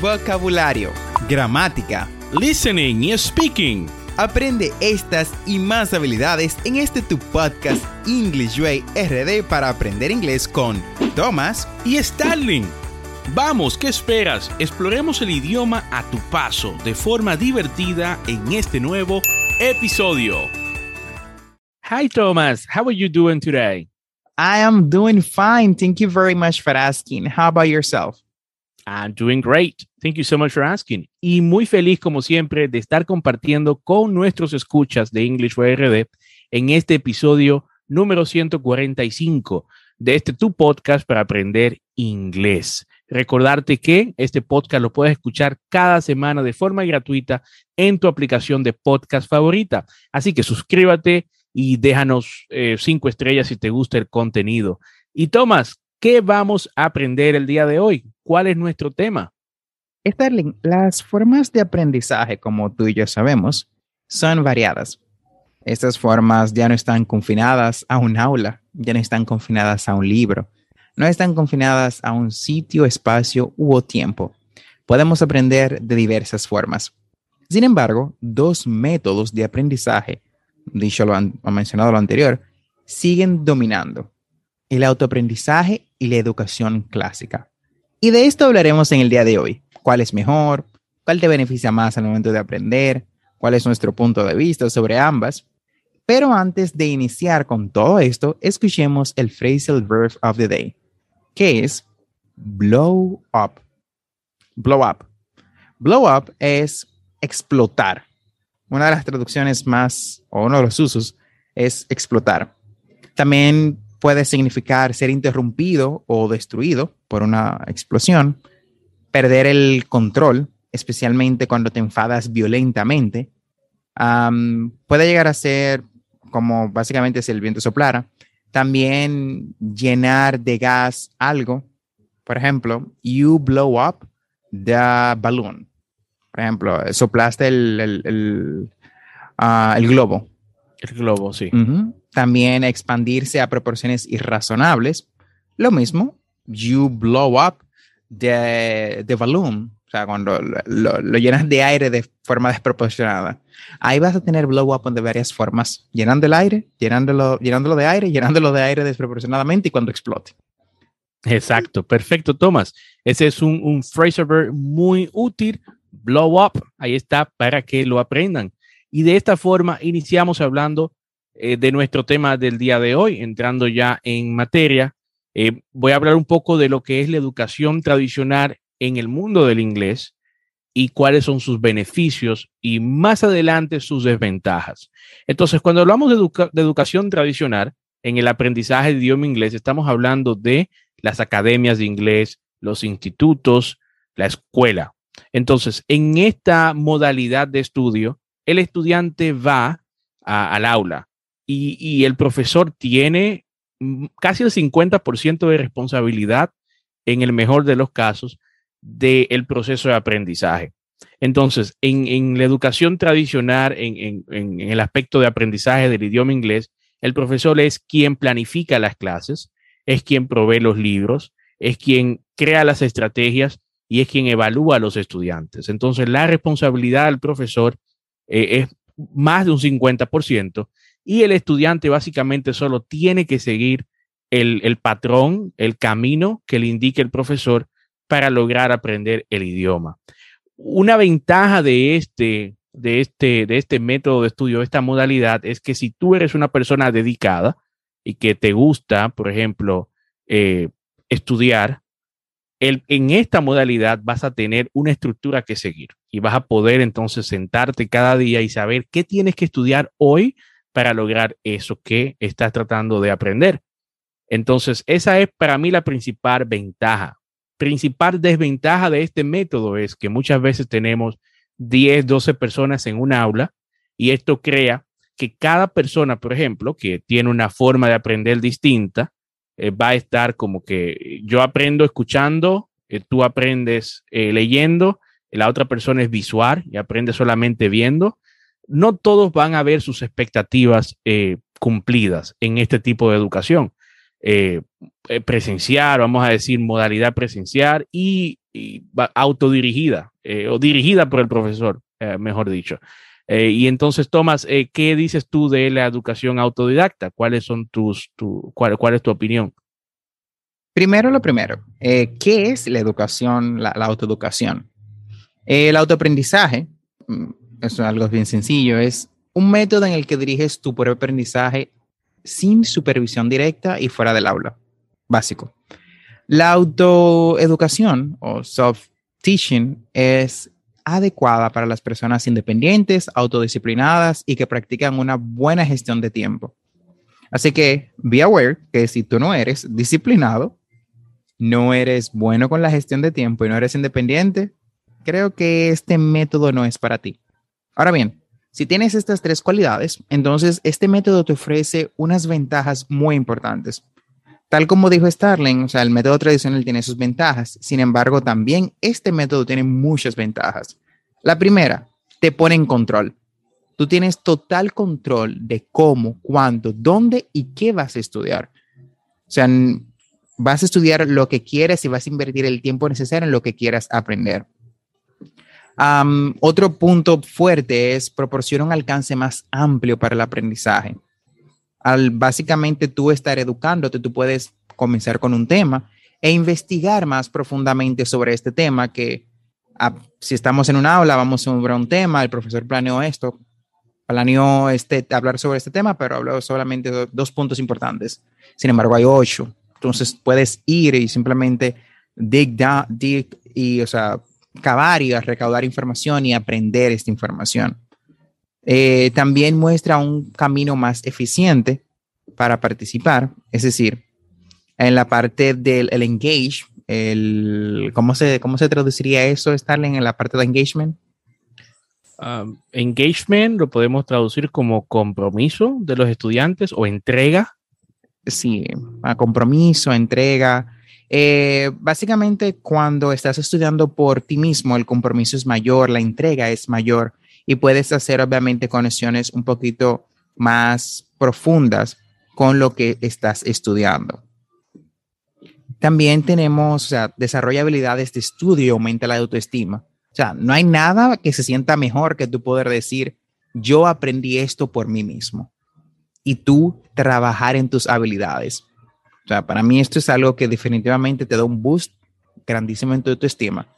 vocabulario, gramática, listening y speaking. Aprende estas y más habilidades en este tu podcast English Way RD para aprender inglés con Thomas y Starling. Vamos, ¿qué esperas? Exploremos el idioma a tu paso de forma divertida en este nuevo episodio. Hi Thomas, how are you doing today? I am doing fine. Thank you very much for asking. How about yourself? I'm doing great. Thank you so much for asking. Y muy feliz, como siempre, de estar compartiendo con nuestros escuchas de English RD en este episodio número 145 de este tu podcast para aprender inglés. Recordarte que este podcast lo puedes escuchar cada semana de forma gratuita en tu aplicación de podcast favorita. Así que suscríbete y déjanos eh, cinco estrellas si te gusta el contenido. Y Tomás, ¿qué vamos a aprender el día de hoy? ¿Cuál es nuestro tema? Starling, las formas de aprendizaje, como tú y yo sabemos, son variadas. Estas formas ya no están confinadas a un aula, ya no están confinadas a un libro, no están confinadas a un sitio, espacio u tiempo. Podemos aprender de diversas formas. Sin embargo, dos métodos de aprendizaje dicho lo han, mencionado lo anterior, siguen dominando el autoaprendizaje y la educación clásica. Y de esto hablaremos en el día de hoy. ¿Cuál es mejor? ¿Cuál te beneficia más al momento de aprender? ¿Cuál es nuestro punto de vista sobre ambas? Pero antes de iniciar con todo esto, escuchemos el phrasal verb of the day, que es blow up. Blow up. Blow up es explotar, una de las traducciones más, o uno de los usos, es explotar. También puede significar ser interrumpido o destruido por una explosión, perder el control, especialmente cuando te enfadas violentamente. puede llegar a ser como básicamente si el viento soplara. También llenar de gas algo. Por ejemplo, you blow up the balloon. Por ejemplo, soplaste el, el, ah, globo. El globo, sí. También expandirse a proporciones irrazonables. Lo mismo, you blow up the, the balloon. O sea, cuando lo, llenas de aire de forma desproporcionada. Ahí vas a tener blow up de varias formas. Llenando el aire, llenándolo, llenándolo de aire, llenándolo de aire desproporcionadamente y cuando explote. Exacto, perfecto, Tomás. Ese es un, un verb muy útil Blow Up. Ahí está para que lo aprendan. Y de esta forma iniciamos hablando eh, de nuestro tema del día de hoy, entrando ya en materia. Eh, voy a hablar un poco de lo que es la educación tradicional en el mundo del inglés y cuáles son sus beneficios y más adelante sus desventajas. Entonces, cuando hablamos de, educación tradicional en el aprendizaje de idioma inglés, estamos hablando de las academias de inglés, los institutos, la escuela. Entonces, en esta modalidad de estudio, el estudiante va al aula y, el profesor tiene casi el 50% de responsabilidad, en el mejor de los casos, del proceso de aprendizaje. Entonces, en, la educación tradicional, en, en, el aspecto de aprendizaje del idioma inglés, el profesor es quien planifica las clases, es quien provee los libros, es quien crea las estrategias y es quien evalúa a los estudiantes. Entonces, la responsabilidad del profesor eh, es más de un 50% y el estudiante básicamente solo tiene que seguir el, el, patrón, el camino que le indique el profesor para lograr aprender el idioma. Una ventaja de este, de este, de este método de estudio, de esta modalidad, es que si tú eres una persona dedicada y que te gusta, por ejemplo, eh, estudiar, en esta modalidad vas a tener una estructura que seguir y vas a poder entonces sentarte cada día y saber qué tienes que estudiar hoy para lograr eso que estás tratando de aprender. Entonces, esa es para mí la principal ventaja. Principal desventaja de este método es que muchas veces tenemos 10, 12 personas en un aula y esto crea que cada persona, por ejemplo, que tiene una forma de aprender distinta, eh, va a estar como que yo aprendo escuchando, eh, tú aprendes eh, leyendo, la otra persona es visual y aprende solamente viendo. No todos van a ver sus expectativas cumplidas en este tipo de educación. presencial, vamos a decir modalidad presencial y, autodirigida o dirigida por el profesor, mejor dicho. y entonces, Tomás, ¿qué dices tú de la educación autodidacta? ¿Cuáles son tus, tu, cuál, es tu opinión? Primero lo primero, ¿qué es la educación, la, la autoeducación? el autoaprendizaje, mm, es algo bien sencillo, es un método en el que diriges tu propio aprendizaje sin supervisión directa y fuera del aula. Básico. La autoeducación o self-teaching es adecuada para las personas independientes, autodisciplinadas y que practican una buena gestión de tiempo. Así que be aware que si tú no eres disciplinado, no eres bueno con la gestión de tiempo y no eres independiente, creo que este método no es para ti. Ahora bien, si tienes estas tres cualidades, entonces este método te ofrece unas ventajas muy importantes. Tal como dijo Starling, o sea, el método tradicional tiene sus ventajas, sin embargo, también este método tiene muchas ventajas. La primera, te pone en control. Tú tienes total control de cómo, cuándo, dónde y qué vas a estudiar. O sea, vas a estudiar lo que quieres y vas a invertir el tiempo necesario en lo que quieras aprender otro punto fuerte es proporciona un alcance más amplio para el aprendizaje. Al básicamente tú estar educándote, tú puedes comenzar con un tema e investigar más profundamente sobre este tema que ah, si estamos en un aula, vamos sobre un tema, el profesor planeó esto, planeó este, hablar sobre este tema, pero habló solamente de dos puntos importantes. Sin embargo, hay ocho. Entonces puedes ir y simplemente dig down, dig y, o sea, cavar y a recaudar información y aprender esta información. Eh, también muestra un camino más eficiente para participar, es decir, en la parte del engage, el, ¿cómo, se, ¿cómo se traduciría eso, Starling, en la parte de engagement? Um, engagement lo podemos traducir como compromiso de los estudiantes o entrega. Sí, a compromiso, entrega, eh, básicamente, cuando estás estudiando por ti mismo, el compromiso es mayor, la entrega es mayor y puedes hacer, obviamente, conexiones un poquito más profundas con lo que estás estudiando. También tenemos, o sea, desarrolla habilidades de estudio, aumenta la autoestima. O sea, no hay nada que se sienta mejor que tú poder decir, yo aprendí esto por mí mismo. Y tú trabajar en tus habilidades. Para mí esto es algo que definitivamente te da un boost grandísimo en tu autoestima,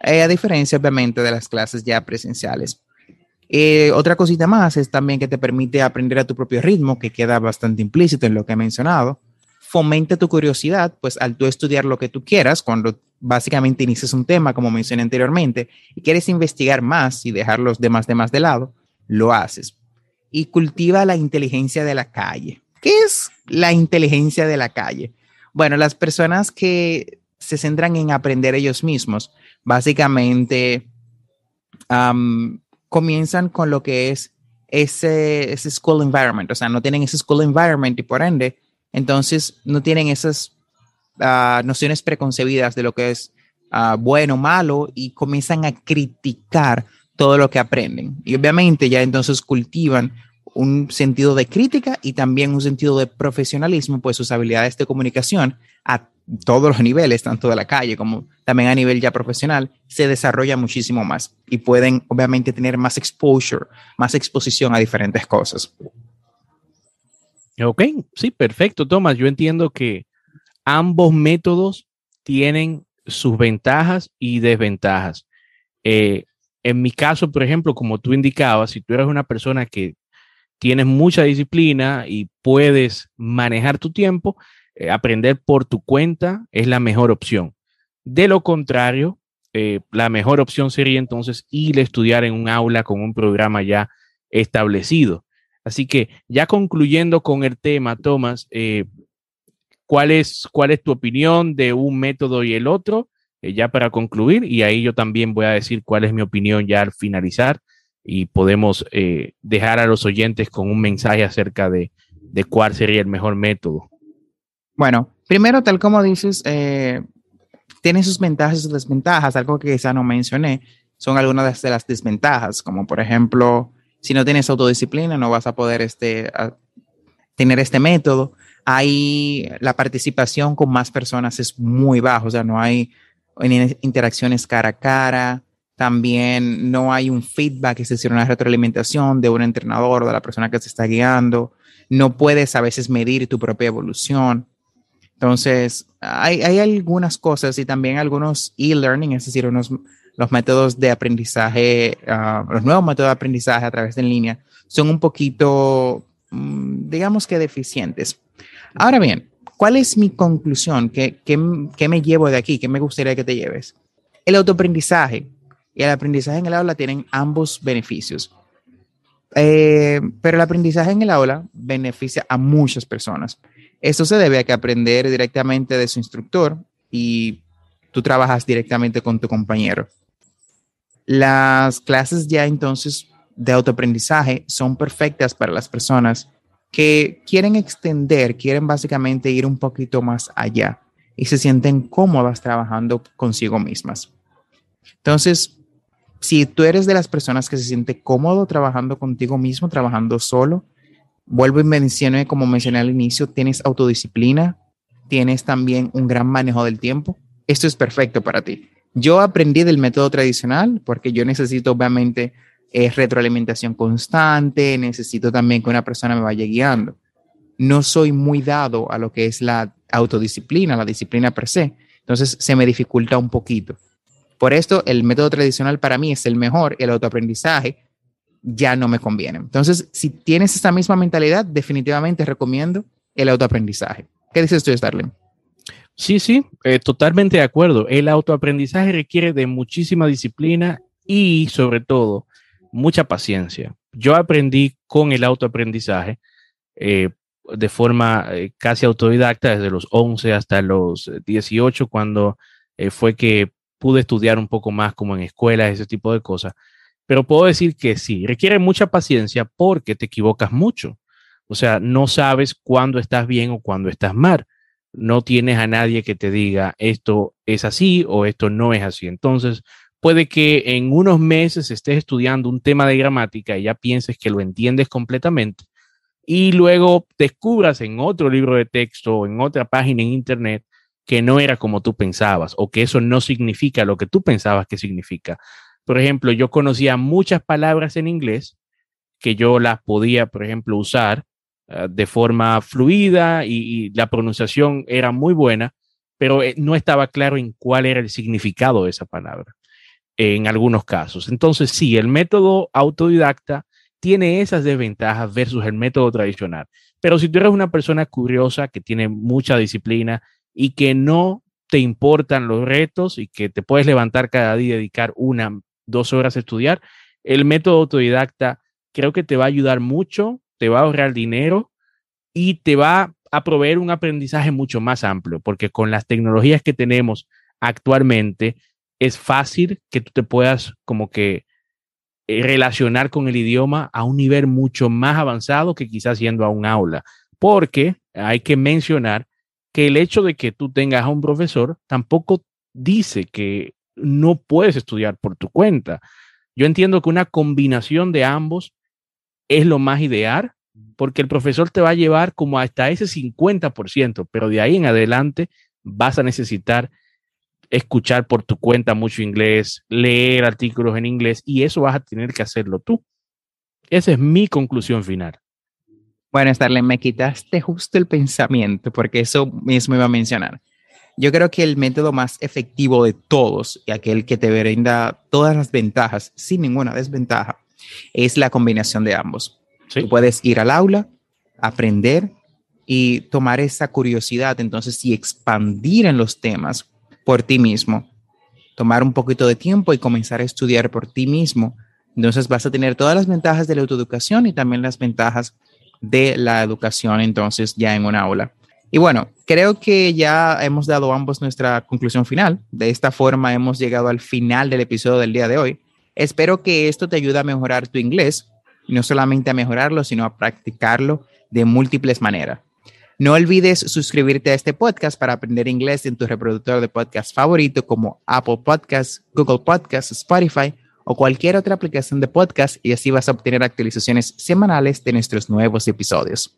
eh, a diferencia obviamente de las clases ya presenciales. Eh, otra cosita más es también que te permite aprender a tu propio ritmo, que queda bastante implícito en lo que he mencionado. Fomenta tu curiosidad, pues al tú estudiar lo que tú quieras, cuando básicamente inicias un tema, como mencioné anteriormente, y quieres investigar más y dejar los demás demás de lado, lo haces. Y cultiva la inteligencia de la calle. ¿Qué es la inteligencia de la calle? Bueno, las personas que se centran en aprender ellos mismos, básicamente comienzan con lo que es ese, school environment, o sea, no tienen ese school environment y por ende, entonces no tienen esas ah, nociones preconcebidas de lo que es uh, bueno o malo y comienzan a criticar todo lo que aprenden. Y obviamente ya entonces cultivan un sentido de crítica y también un sentido de profesionalismo, pues sus habilidades de comunicación a todos los niveles, tanto de la calle como también a nivel ya profesional, se desarrolla muchísimo más y pueden obviamente tener más exposure, más exposición a diferentes cosas. Ok, sí, perfecto, Tomás. Yo entiendo que ambos métodos tienen sus ventajas y desventajas. Eh, en mi caso, por ejemplo, como tú indicabas, si tú eres una persona que tienes mucha disciplina y puedes manejar tu tiempo, eh, aprender por tu cuenta es la mejor opción. De lo contrario, eh, la mejor opción sería entonces ir a estudiar en un aula con un programa ya establecido. Así que ya concluyendo con el tema, Tomás, eh, ¿cuál, es, ¿cuál es tu opinión de un método y el otro? ya para concluir, y ahí yo también voy a decir cuál es mi opinión ya al finalizar y podemos eh, dejar a los oyentes con un mensaje acerca de, cuál sería el mejor método. Bueno, primero, tal como dices, eh, tiene sus ventajas y sus desventajas. Algo que quizá no mencioné son algunas de las desventajas, como por ejemplo, si no tienes autodisciplina, no vas a poder este, tener este método. Ahí la participación con más personas es muy baja, o sea, no hay interacciones cara a cara, también no hay un feedback, es decir, una retroalimentación de un entrenador, de la persona que te está guiando, no puedes a veces medir tu propia evolución. Entonces, hay, hay algunas cosas y también algunos e-learning, es decir, unos, los métodos de aprendizaje, ah, los nuevos métodos de aprendizaje a través de en línea, son un poquito, mm, digamos que deficientes. Ahora bien, ¿cuál es mi conclusión? ¿Qué, qué, qué me llevo de aquí? ¿Qué me gustaría que te lleves? El autoaprendizaje y el aprendizaje en el aula tienen ambos beneficios. Eh, pero el aprendizaje en el aula beneficia a muchas personas. Esto se debe a que aprender directamente de su instructor y tú trabajas directamente con tu compañero. Las clases ya entonces de autoaprendizaje son perfectas para las personas que quieren extender, quieren básicamente ir un poquito más allá y se sienten cómodas trabajando consigo mismas. Entonces, si tú eres de las personas que se siente cómodo trabajando contigo mismo, trabajando solo, vuelvo y mencioné, como mencioné al inicio, tienes autodisciplina, tienes también un gran manejo del tiempo, esto es perfecto para ti. Yo aprendí del método tradicional porque yo necesito obviamente eh, retroalimentación constante, necesito también que una persona me vaya guiando. No soy muy dado a lo que es la autodisciplina, la disciplina per se, entonces se me dificulta un poquito. Por esto, el método tradicional para mí es el mejor, el autoaprendizaje ya no me conviene. Entonces, si tienes esta misma mentalidad, definitivamente recomiendo el autoaprendizaje. ¿Qué dices tú, Starling? Sí, sí, eh, totalmente de acuerdo. El autoaprendizaje requiere de muchísima disciplina y, sobre todo, mucha paciencia. Yo aprendí con el autoaprendizaje eh, de forma eh, casi autodidacta desde los 11 hasta los 18, cuando fue que pude estudiar un poco más como en escuelas, ese tipo de cosas. Pero puedo decir que sí, requiere mucha paciencia porque te equivocas mucho. O sea, no sabes cuándo estás bien o cuándo estás mal. No tienes a nadie que te diga esto es así o esto no es así. Entonces, puede que en unos meses estés estudiando un tema de gramática y ya pienses que lo entiendes completamente y luego descubras en otro libro de texto o en otra página en internet que no era como tú pensabas o que eso no significa lo que tú pensabas que significa. Por ejemplo, yo conocía muchas palabras en inglés que yo las podía, por ejemplo, usar uh, de forma fluida y, y, la pronunciación era muy buena, pero eh, no estaba claro en cuál era el significado de esa palabra en algunos casos. Entonces, sí, el método autodidacta tiene esas desventajas versus el método tradicional. Pero si tú eres una persona curiosa que tiene mucha disciplina y que no te importan los retos y que te puedes levantar cada día y dedicar una, dos horas a estudiar, el método autodidacta creo que te va a ayudar mucho, te va a ahorrar dinero y te va a proveer un aprendizaje mucho más amplio, porque con las tecnologías que tenemos actualmente es fácil que tú te puedas como que eh, relacionar con el idioma a un nivel mucho más avanzado que quizás yendo a un aula, porque hay que mencionar que el hecho de que tú tengas a un profesor tampoco dice que no puedes estudiar por tu cuenta. Yo entiendo que una combinación de ambos es lo más ideal, porque el profesor te va a llevar como hasta ese 50%, pero de ahí en adelante vas a necesitar escuchar por tu cuenta mucho inglés, leer artículos en inglés, y eso vas a tener que hacerlo tú. Esa es mi conclusión final. Bueno, Starlen, me quitaste justo el pensamiento porque eso mismo iba a mencionar. Yo creo que el método más efectivo de todos y aquel que te brinda todas las ventajas sin ninguna desventaja es la combinación de ambos. Sí. Tú puedes ir al aula, aprender y tomar esa curiosidad entonces y expandir en los temas por ti mismo. Tomar un poquito de tiempo y comenzar a estudiar por ti mismo. Entonces vas a tener todas las ventajas de la autoeducación y también las ventajas de la educación entonces ya en un aula. Y bueno, creo que ya hemos dado ambos nuestra conclusión final. De esta forma hemos llegado al final del episodio del día de hoy. Espero que esto te ayude a mejorar tu inglés, no solamente a mejorarlo, sino a practicarlo de múltiples maneras. No olvides suscribirte a este podcast para aprender inglés en tu reproductor de podcast favorito como Apple Podcasts, Google Podcasts, Spotify o cualquier otra aplicación de podcast y así vas a obtener actualizaciones semanales de nuestros nuevos episodios.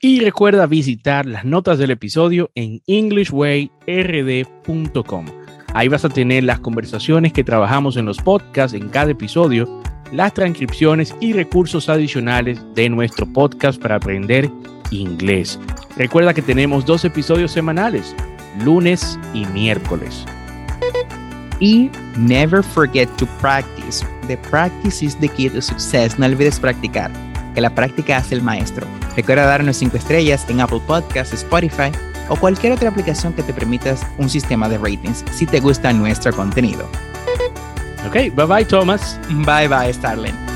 Y recuerda visitar las notas del episodio en englishwayrd.com. Ahí vas a tener las conversaciones que trabajamos en los podcasts en cada episodio, las transcripciones y recursos adicionales de nuestro podcast para aprender inglés. Recuerda que tenemos dos episodios semanales, lunes y miércoles. Y never forget to practice. The practice is the key to success. No olvides practicar, que la práctica hace el maestro. Recuerda darnos 5 estrellas en Apple Podcasts, Spotify o cualquier otra aplicación que te permita un sistema de ratings si te gusta nuestro contenido. Ok, bye bye Thomas. Bye bye Starling.